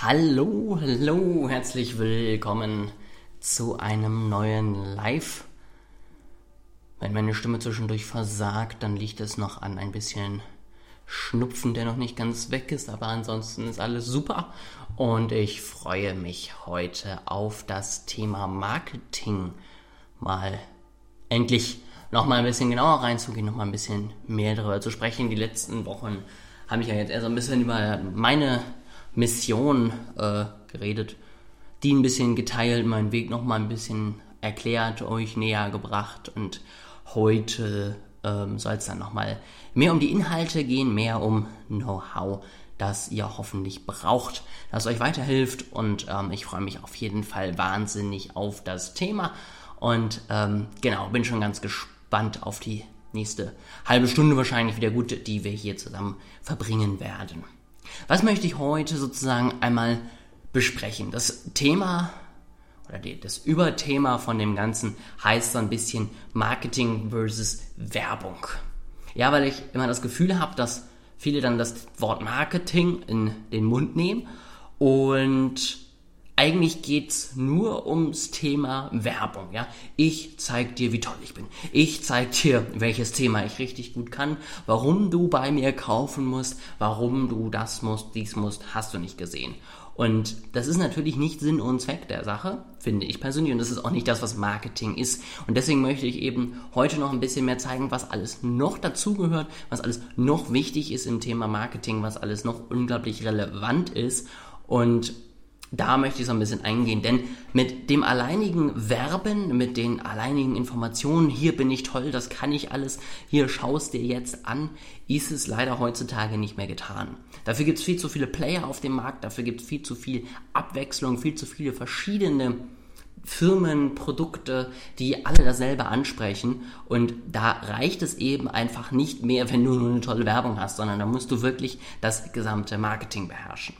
Hallo, hallo, herzlich willkommen zu einem neuen Live. Wenn meine Stimme zwischendurch versagt, dann liegt es noch an ein bisschen Schnupfen, der noch nicht ganz weg ist, aber ansonsten ist alles super und ich freue mich heute auf das Thema Marketing mal endlich noch mal ein bisschen genauer reinzugehen, noch mal ein bisschen mehr darüber zu sprechen. Die letzten Wochen habe ich ja jetzt eher so ein bisschen über meine Mission äh, geredet, die ein bisschen geteilt, meinen Weg noch mal ein bisschen erklärt, euch näher gebracht und heute ähm, soll es dann noch mal mehr um die Inhalte gehen, mehr um Know-how, das ihr hoffentlich braucht, das euch weiterhilft und ähm, ich freue mich auf jeden Fall wahnsinnig auf das Thema und ähm, genau, bin schon ganz gespannt auf die nächste halbe Stunde wahrscheinlich wieder gut, die wir hier zusammen verbringen werden. Was möchte ich heute sozusagen einmal besprechen? Das Thema oder das Überthema von dem Ganzen heißt so ein bisschen Marketing versus Werbung. Ja, weil ich immer das Gefühl habe, dass viele dann das Wort Marketing in den Mund nehmen und eigentlich geht's nur ums Thema Werbung. Ja? Ich zeig dir, wie toll ich bin. Ich zeig dir, welches Thema ich richtig gut kann, warum du bei mir kaufen musst, warum du das musst, dies musst, hast du nicht gesehen. Und das ist natürlich nicht Sinn und Zweck der Sache, finde ich persönlich. Und das ist auch nicht das, was Marketing ist. Und deswegen möchte ich eben heute noch ein bisschen mehr zeigen, was alles noch dazugehört, was alles noch wichtig ist im Thema Marketing, was alles noch unglaublich relevant ist. Und da möchte ich so ein bisschen eingehen, denn mit dem alleinigen Werben, mit den alleinigen Informationen, hier bin ich toll, das kann ich alles, hier schaust dir jetzt an, ist es leider heutzutage nicht mehr getan. Dafür gibt es viel zu viele Player auf dem Markt, dafür gibt es viel zu viel Abwechslung, viel zu viele verschiedene Firmen, Produkte, die alle dasselbe ansprechen. Und da reicht es eben einfach nicht mehr, wenn du nur eine tolle Werbung hast, sondern da musst du wirklich das gesamte Marketing beherrschen.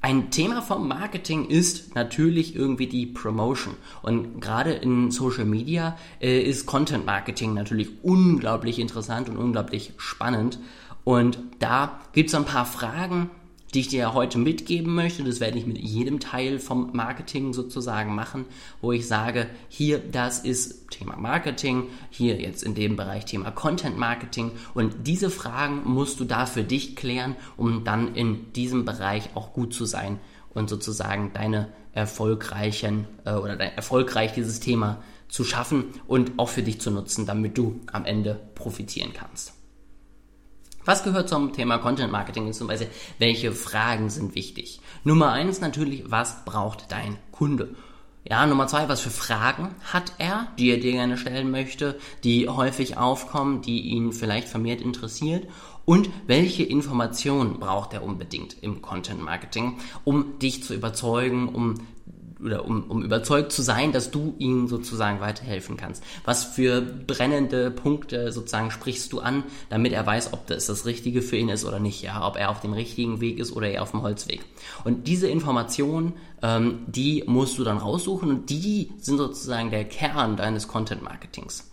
Ein Thema vom Marketing ist natürlich irgendwie die Promotion. Und gerade in Social Media äh, ist Content Marketing natürlich unglaublich interessant und unglaublich spannend. Und da gibt es ein paar Fragen, die ich dir heute mitgeben möchte. Das werde ich mit jedem Teil vom Marketing sozusagen machen, wo ich sage, hier, das ist Thema Marketing, hier jetzt in dem Bereich Thema Content Marketing. Und diese Fragen musst du da für dich klären, um dann in diesem Bereich auch gut zu sein und sozusagen deine erfolgreichen äh, oder dein, erfolgreich dieses Thema zu schaffen und auch für dich zu nutzen, damit du am Ende profitieren kannst. Was gehört zum Thema Content Marketing beziehungsweise welche Fragen sind wichtig? Nummer eins natürlich, was braucht dein Kunde? Ja, Nummer zwei, was für Fragen hat er, die er dir gerne stellen möchte, die häufig aufkommen, die ihn vielleicht vermehrt interessiert? Und welche Informationen braucht er unbedingt im Content Marketing, um dich zu überzeugen, um oder um, um überzeugt zu sein, dass du ihm sozusagen weiterhelfen kannst. Was für brennende Punkte sozusagen sprichst du an, damit er weiß, ob das das Richtige für ihn ist oder nicht, ja, ob er auf dem richtigen Weg ist oder eher auf dem Holzweg. Und diese Informationen, ähm, die musst du dann raussuchen und die sind sozusagen der Kern deines Content Marketings.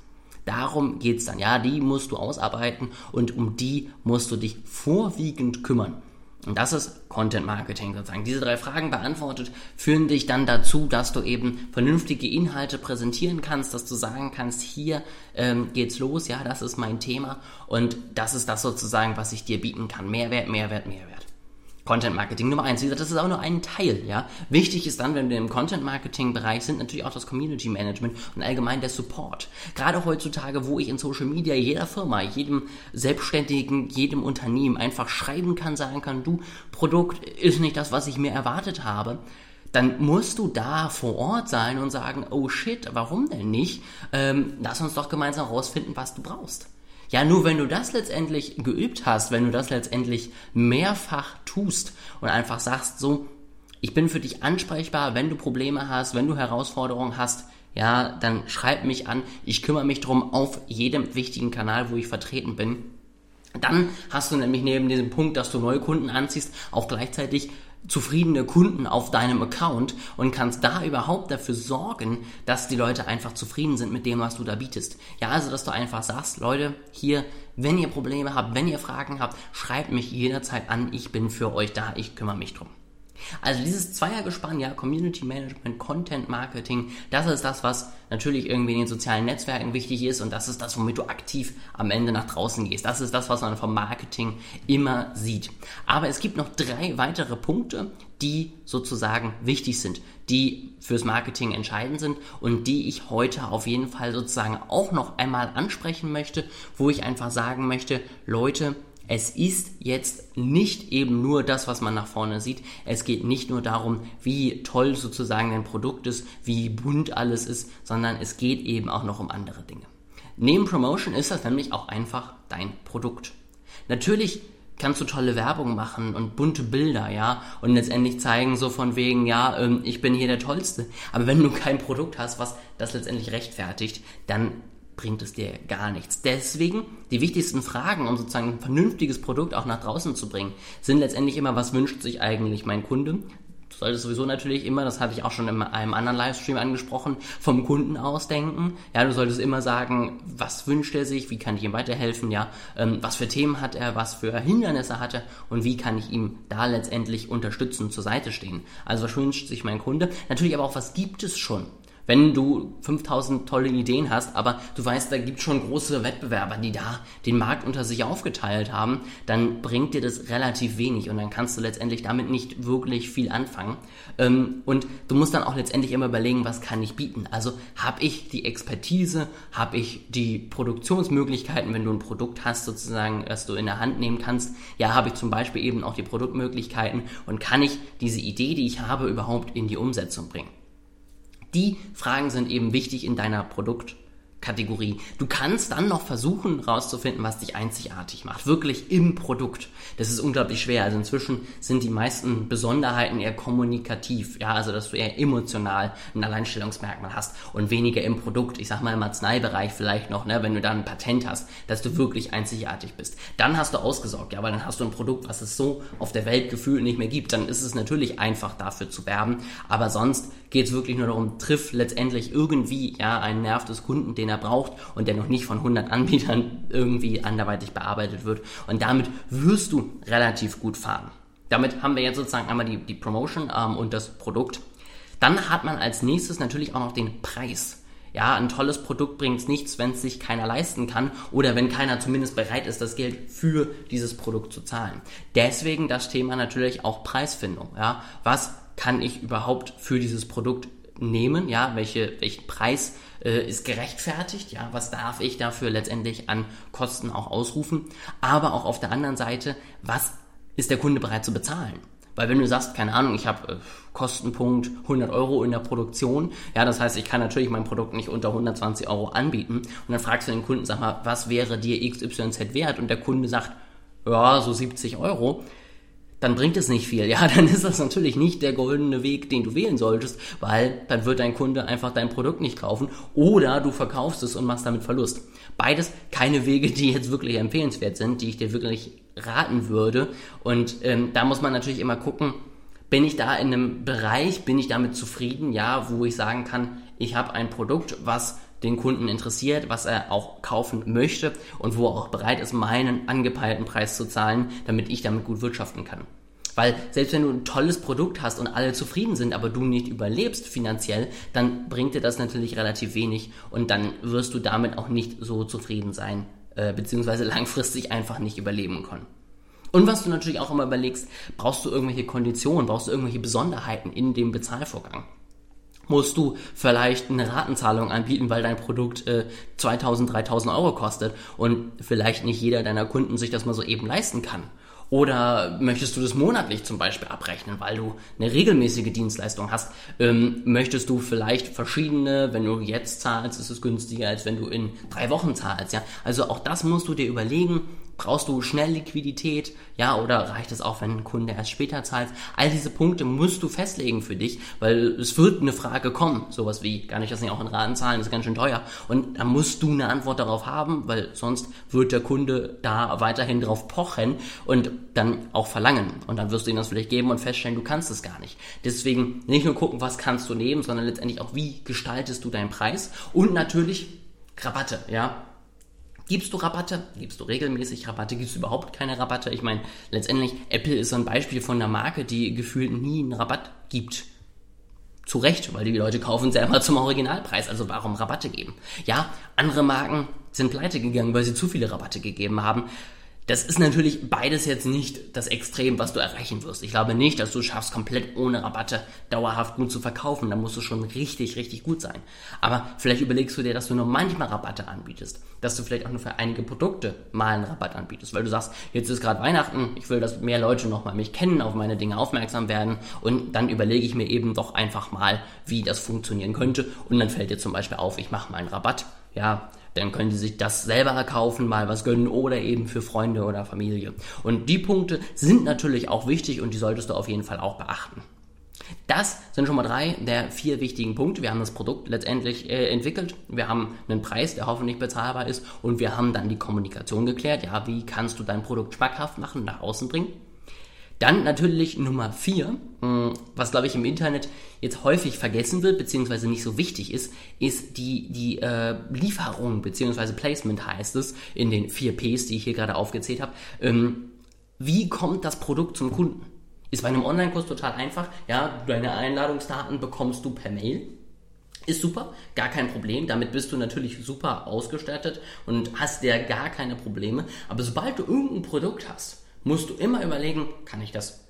Darum geht's dann, ja, die musst du ausarbeiten und um die musst du dich vorwiegend kümmern. Und das ist Content Marketing sozusagen. Diese drei Fragen beantwortet führen dich dann dazu, dass du eben vernünftige Inhalte präsentieren kannst, dass du sagen kannst, hier ähm, geht's los, ja, das ist mein Thema und das ist das sozusagen, was ich dir bieten kann. Mehrwert, Mehrwert, Mehrwert. Content Marketing Nummer eins. Wie gesagt, das ist auch nur ein Teil, ja. Wichtig ist dann, wenn wir im Content Marketing Bereich sind, natürlich auch das Community Management und allgemein der Support. Gerade heutzutage, wo ich in Social Media jeder Firma, jedem Selbstständigen, jedem Unternehmen einfach schreiben kann, sagen kann, du, Produkt ist nicht das, was ich mir erwartet habe dann musst du da vor Ort sein und sagen, oh shit, warum denn nicht? Ähm, lass uns doch gemeinsam herausfinden, was du brauchst. Ja, nur wenn du das letztendlich geübt hast, wenn du das letztendlich mehrfach tust und einfach sagst, so, ich bin für dich ansprechbar, wenn du Probleme hast, wenn du Herausforderungen hast, ja, dann schreib mich an. Ich kümmere mich drum auf jedem wichtigen Kanal, wo ich vertreten bin. Dann hast du nämlich neben diesem Punkt, dass du neue Kunden anziehst, auch gleichzeitig zufriedene Kunden auf deinem Account und kannst da überhaupt dafür sorgen, dass die Leute einfach zufrieden sind mit dem, was du da bietest. Ja, also, dass du einfach sagst, Leute, hier, wenn ihr Probleme habt, wenn ihr Fragen habt, schreibt mich jederzeit an, ich bin für euch da, ich kümmere mich drum. Also dieses Zweiergespann, ja, Community Management, Content Marketing, das ist das, was natürlich irgendwie in den sozialen Netzwerken wichtig ist und das ist das, womit du aktiv am Ende nach draußen gehst. Das ist das, was man vom Marketing immer sieht. Aber es gibt noch drei weitere Punkte, die sozusagen wichtig sind, die fürs Marketing entscheidend sind und die ich heute auf jeden Fall sozusagen auch noch einmal ansprechen möchte, wo ich einfach sagen möchte, Leute, es ist jetzt nicht eben nur das, was man nach vorne sieht. Es geht nicht nur darum, wie toll sozusagen ein Produkt ist, wie bunt alles ist, sondern es geht eben auch noch um andere Dinge. Neben Promotion ist das nämlich auch einfach dein Produkt. Natürlich kannst du tolle Werbung machen und bunte Bilder, ja, und letztendlich zeigen so von wegen, ja, ähm, ich bin hier der Tollste. Aber wenn du kein Produkt hast, was das letztendlich rechtfertigt, dann bringt es dir gar nichts. Deswegen die wichtigsten Fragen, um sozusagen ein vernünftiges Produkt auch nach draußen zu bringen, sind letztendlich immer, was wünscht sich eigentlich mein Kunde? Du solltest sowieso natürlich immer, das hatte ich auch schon in einem anderen Livestream angesprochen, vom Kunden ausdenken. Ja, du solltest immer sagen, was wünscht er sich, wie kann ich ihm weiterhelfen, ja, ähm, was für Themen hat er, was für Hindernisse hat er und wie kann ich ihm da letztendlich unterstützen, zur Seite stehen. Also was wünscht sich mein Kunde? Natürlich aber auch, was gibt es schon? Wenn du 5000 tolle Ideen hast, aber du weißt, da gibt schon große Wettbewerber, die da den Markt unter sich aufgeteilt haben, dann bringt dir das relativ wenig und dann kannst du letztendlich damit nicht wirklich viel anfangen. Ähm, und du musst dann auch letztendlich immer überlegen, was kann ich bieten. Also habe ich die Expertise, habe ich die Produktionsmöglichkeiten, wenn du ein Produkt hast, sozusagen, das du in der Hand nehmen kannst. Ja, habe ich zum Beispiel eben auch die Produktmöglichkeiten und kann ich diese Idee, die ich habe, überhaupt in die Umsetzung bringen. Die Fragen sind eben wichtig in deiner Produkt- Kategorie. Du kannst dann noch versuchen rauszufinden, was dich einzigartig macht. Wirklich im Produkt. Das ist unglaublich schwer. Also inzwischen sind die meisten Besonderheiten eher kommunikativ. Ja, also dass du eher emotional ein Alleinstellungsmerkmal hast und weniger im Produkt. Ich sag mal im Arzneibereich vielleicht noch, ne, wenn du da ein Patent hast, dass du wirklich einzigartig bist. Dann hast du ausgesorgt, ja, weil dann hast du ein Produkt, was es so auf der Welt gefühlt nicht mehr gibt. Dann ist es natürlich einfach dafür zu werben. Aber sonst geht es wirklich nur darum, triff letztendlich irgendwie ja einen Nerv des Kunden, den er er braucht und der noch nicht von 100 Anbietern irgendwie anderweitig bearbeitet wird. Und damit wirst du relativ gut fahren. Damit haben wir jetzt sozusagen einmal die, die Promotion ähm, und das Produkt. Dann hat man als nächstes natürlich auch noch den Preis. Ja, ein tolles Produkt bringt nichts, wenn es sich keiner leisten kann oder wenn keiner zumindest bereit ist, das Geld für dieses Produkt zu zahlen. Deswegen das Thema natürlich auch Preisfindung. Ja, was kann ich überhaupt für dieses Produkt nehmen? Ja, welche, welchen Preis äh, ist gerechtfertigt, ja, was darf ich dafür letztendlich an Kosten auch ausrufen, aber auch auf der anderen Seite, was ist der Kunde bereit zu bezahlen? Weil wenn du sagst, keine Ahnung, ich habe äh, Kostenpunkt 100 Euro in der Produktion, ja, das heißt, ich kann natürlich mein Produkt nicht unter 120 Euro anbieten und dann fragst du den Kunden, sag mal, was wäre dir XYZ wert? Und der Kunde sagt, ja, so 70 Euro dann bringt es nicht viel. Ja, dann ist das natürlich nicht der goldene Weg, den du wählen solltest, weil dann wird dein Kunde einfach dein Produkt nicht kaufen oder du verkaufst es und machst damit Verlust. Beides keine Wege, die jetzt wirklich empfehlenswert sind, die ich dir wirklich raten würde. Und ähm, da muss man natürlich immer gucken, bin ich da in einem Bereich, bin ich damit zufrieden, ja, wo ich sagen kann, ich habe ein Produkt, was den Kunden interessiert, was er auch kaufen möchte und wo er auch bereit ist, meinen angepeilten Preis zu zahlen, damit ich damit gut wirtschaften kann. Weil selbst wenn du ein tolles Produkt hast und alle zufrieden sind, aber du nicht überlebst finanziell, dann bringt dir das natürlich relativ wenig und dann wirst du damit auch nicht so zufrieden sein, äh, beziehungsweise langfristig einfach nicht überleben können. Und was du natürlich auch immer überlegst, brauchst du irgendwelche Konditionen, brauchst du irgendwelche Besonderheiten in dem Bezahlvorgang? musst du vielleicht eine Ratenzahlung anbieten, weil dein Produkt äh, 2000, 3000 Euro kostet und vielleicht nicht jeder deiner Kunden sich das mal so eben leisten kann. Oder möchtest du das monatlich zum Beispiel abrechnen, weil du eine regelmäßige Dienstleistung hast? Ähm, möchtest du vielleicht verschiedene, wenn du jetzt zahlst, ist es günstiger, als wenn du in drei Wochen zahlst, ja? Also auch das musst du dir überlegen, Brauchst du schnell Liquidität? Ja, oder reicht es auch, wenn ein Kunde erst später zahlt? All diese Punkte musst du festlegen für dich, weil es wird eine Frage kommen. Sowas wie, kann ich das nicht auch in Raten zahlen? Das ist ganz schön teuer. Und da musst du eine Antwort darauf haben, weil sonst wird der Kunde da weiterhin drauf pochen und dann auch verlangen. Und dann wirst du ihm das vielleicht geben und feststellen, du kannst es gar nicht. Deswegen nicht nur gucken, was kannst du nehmen, sondern letztendlich auch, wie gestaltest du deinen Preis? Und natürlich Rabatte, ja Gibst du Rabatte? Gibst du regelmäßig Rabatte? Gibst du überhaupt keine Rabatte? Ich meine, letztendlich, Apple ist so ein Beispiel von einer Marke, die gefühlt nie einen Rabatt gibt. Zu Recht, weil die Leute kaufen selber zum Originalpreis, also warum Rabatte geben? Ja, andere Marken sind pleite gegangen, weil sie zu viele Rabatte gegeben haben. Das ist natürlich beides jetzt nicht das Extrem, was du erreichen wirst. Ich glaube nicht, dass du es schaffst, komplett ohne Rabatte dauerhaft gut zu verkaufen. Da musst du schon richtig, richtig gut sein. Aber vielleicht überlegst du dir, dass du nur manchmal Rabatte anbietest. Dass du vielleicht auch nur für einige Produkte mal einen Rabatt anbietest. Weil du sagst, jetzt ist gerade Weihnachten, ich will, dass mehr Leute nochmal mich kennen, auf meine Dinge aufmerksam werden. Und dann überlege ich mir eben doch einfach mal, wie das funktionieren könnte. Und dann fällt dir zum Beispiel auf, ich mache mal einen Rabatt. Ja, dann können die sich das selber kaufen, mal was gönnen oder eben für Freunde oder Familie. Und die Punkte sind natürlich auch wichtig und die solltest du auf jeden Fall auch beachten. Das sind schon mal drei der vier wichtigen Punkte. Wir haben das Produkt letztendlich äh, entwickelt. Wir haben einen Preis, der hoffentlich bezahlbar ist. Und wir haben dann die Kommunikation geklärt. Ja, wie kannst du dein Produkt schmackhaft machen, nach außen bringen? Dann natürlich Nummer vier, hm, was glaube ich im Internet jetzt häufig vergessen wird, beziehungsweise nicht so wichtig ist, ist die, die äh, Lieferung, beziehungsweise Placement heißt es in den vier Ps, die ich hier gerade aufgezählt habe. Ähm, wie kommt das Produkt zum Kunden? Ist bei einem Online-Kurs total einfach. Ja, deine Einladungsdaten bekommst du per Mail. Ist super, gar kein Problem. Damit bist du natürlich super ausgestattet und hast ja gar keine Probleme. Aber sobald du irgendein Produkt hast, musst du immer überlegen, kann ich das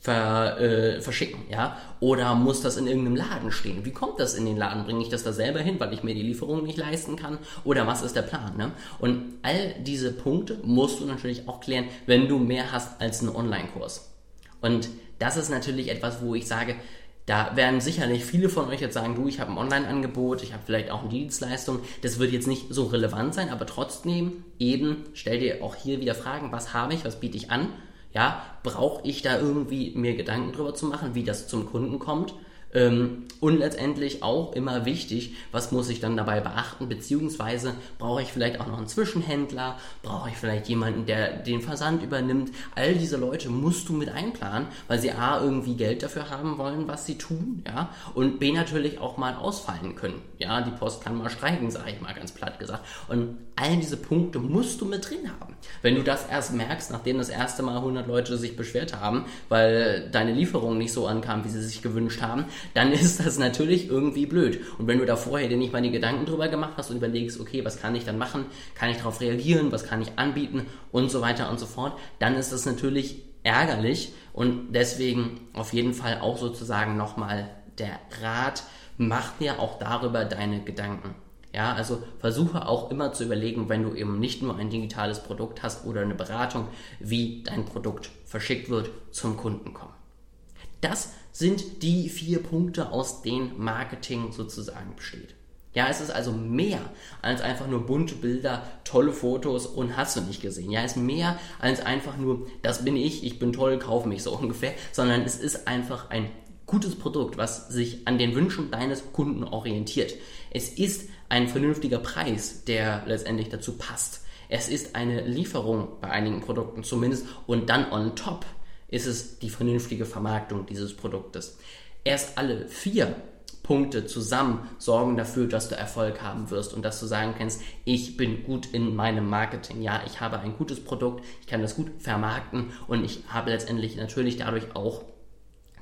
ver, äh, verschicken, ja? Oder muss das in irgendeinem Laden stehen? Wie kommt das in den Laden? Bringe ich das da selber hin, weil ich mir die Lieferung nicht leisten kann? Oder was ist der Plan? Ne? Und all diese Punkte musst du natürlich auch klären, wenn du mehr hast als einen Online-Kurs. Und das ist natürlich etwas, wo ich sage, da werden sicherlich viele von euch jetzt sagen, du, ich habe ein Online-Angebot, ich habe vielleicht auch eine Dienstleistung. Das wird jetzt nicht so relevant sein, aber trotzdem eben stell dir auch hier wieder Fragen, was habe ich, was biete ich an? Ja, brauche ich da irgendwie mir Gedanken drüber zu machen, wie das zum Kunden kommt? Ähm, und letztendlich auch immer wichtig, was muss ich dann dabei beachten, beziehungsweise brauche ich vielleicht auch noch einen Zwischenhändler, brauche ich vielleicht jemanden, der den Versand übernimmt. All diese Leute musst du mit einplanen, weil sie A irgendwie Geld dafür haben wollen, was sie tun, ja, und B natürlich auch mal ausfallen können. Ja, die Post kann mal streiken, sage ich mal ganz platt gesagt. Und all diese Punkte musst du mit drin haben. Wenn du das erst merkst, nachdem das erste Mal 100 Leute sich beschwert haben, weil deine Lieferung nicht so ankam, wie sie sich gewünscht haben, dann ist das natürlich irgendwie blöd. Und wenn du da vorher dir nicht mal die Gedanken drüber gemacht hast und überlegst, okay, was kann ich dann machen? Kann ich darauf reagieren? Was kann ich anbieten? Und so weiter und so fort, dann ist das natürlich ärgerlich und deswegen auf jeden Fall auch sozusagen nochmal der Rat, mach dir auch darüber deine Gedanken. Ja, also versuche auch immer zu überlegen, wenn du eben nicht nur ein digitales Produkt hast oder eine Beratung, wie dein Produkt verschickt wird, zum Kunden kommen. Das sind die vier Punkte, aus denen Marketing sozusagen besteht. Ja, es ist also mehr als einfach nur bunte Bilder, tolle Fotos und hast du nicht gesehen. Ja, es ist mehr als einfach nur, das bin ich, ich bin toll, kauf mich so ungefähr, sondern es ist einfach ein gutes Produkt, was sich an den Wünschen deines Kunden orientiert. Es ist ein vernünftiger Preis, der letztendlich dazu passt. Es ist eine Lieferung bei einigen Produkten zumindest und dann on top ist es die vernünftige Vermarktung dieses Produktes. Erst alle vier Punkte zusammen sorgen dafür, dass du Erfolg haben wirst und dass du sagen kannst, ich bin gut in meinem Marketing. Ja, ich habe ein gutes Produkt, ich kann das gut vermarkten und ich habe letztendlich natürlich dadurch auch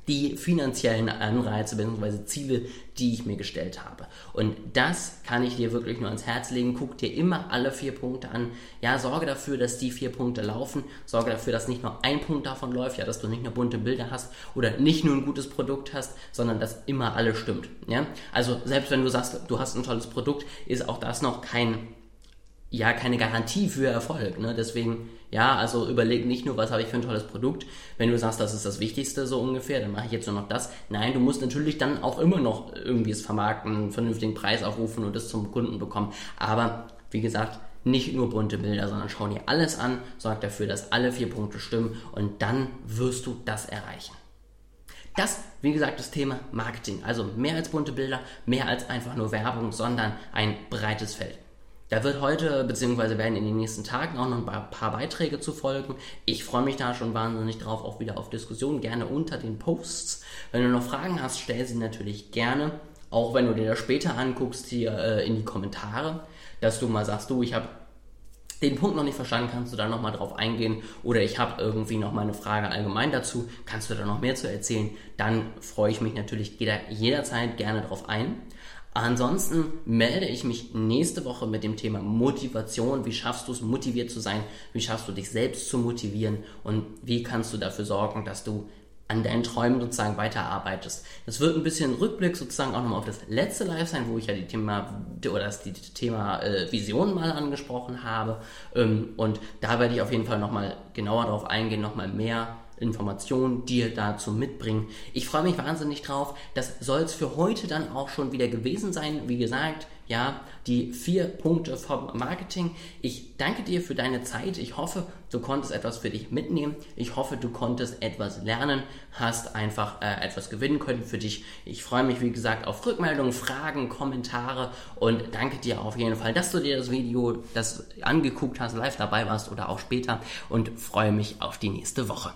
die finanziellen Anreize bzw. Ziele, die ich mir gestellt habe. Und das kann ich dir wirklich nur ans Herz legen. Guck dir immer alle vier Punkte an. Ja, sorge dafür, dass die vier Punkte laufen. Sorge dafür, dass nicht nur ein Punkt davon läuft, ja, dass du nicht nur bunte Bilder hast oder nicht nur ein gutes Produkt hast, sondern dass immer alles stimmt. Ja? Also selbst wenn du sagst, du hast ein tolles Produkt, ist auch das noch kein ja keine Garantie für Erfolg. Ne? Deswegen, ja, also überleg nicht nur, was habe ich für ein tolles Produkt. Wenn du sagst, das ist das Wichtigste so ungefähr, dann mache ich jetzt nur noch das. Nein, du musst natürlich dann auch immer noch irgendwie es vermarkten, einen vernünftigen Preis aufrufen und es zum Kunden bekommen. Aber wie gesagt, nicht nur bunte Bilder, sondern schau dir alles an, sorg dafür, dass alle vier Punkte stimmen und dann wirst du das erreichen. Das, wie gesagt, das Thema Marketing. Also mehr als bunte Bilder, mehr als einfach nur Werbung, sondern ein breites Feld. Da wird heute, beziehungsweise werden in den nächsten Tagen auch noch ein paar Beiträge zu folgen. Ich freue mich da schon wahnsinnig drauf, auch wieder auf Diskussionen, gerne unter den Posts. Wenn du noch Fragen hast, stell sie natürlich gerne. Auch wenn du dir das später anguckst, hier äh, in die Kommentare, dass du mal sagst, du, ich habe den Punkt noch nicht verstanden, kannst du da nochmal drauf eingehen oder ich habe irgendwie noch mal Frage allgemein dazu, kannst du da noch mehr zu erzählen, dann freue ich mich natürlich jeder, jederzeit gerne drauf ein. Ansonsten melde ich mich nächste Woche mit dem Thema Motivation. Wie schaffst du es, motiviert zu sein? Wie schaffst du dich selbst zu motivieren? Und wie kannst du dafür sorgen, dass du an deinen Träumen sozusagen weiterarbeitest. Das wird ein bisschen Rückblick sozusagen auch nochmal auf das letzte Live sein, wo ich ja die Thema oder das die Thema äh, Vision mal angesprochen habe. Ähm, und da werde ich auf jeden Fall nochmal genauer darauf eingehen, nochmal mehr Informationen dir dazu mitbringen. Ich freue mich wahnsinnig drauf. Das soll es für heute dann auch schon wieder gewesen sein. Wie gesagt, ja, die vier Punkte vom Marketing. Ich danke dir für deine Zeit. Ich hoffe, du konntest etwas für dich mitnehmen. Ich hoffe, du konntest etwas lernen, hast einfach äh, etwas gewinnen können für dich. Ich freue mich, wie gesagt, auf Rückmeldungen, Fragen, Kommentare und danke dir auf jeden Fall, dass du dir das Video das angeguckt hast, live dabei warst oder auch später und freue mich auf die nächste Woche.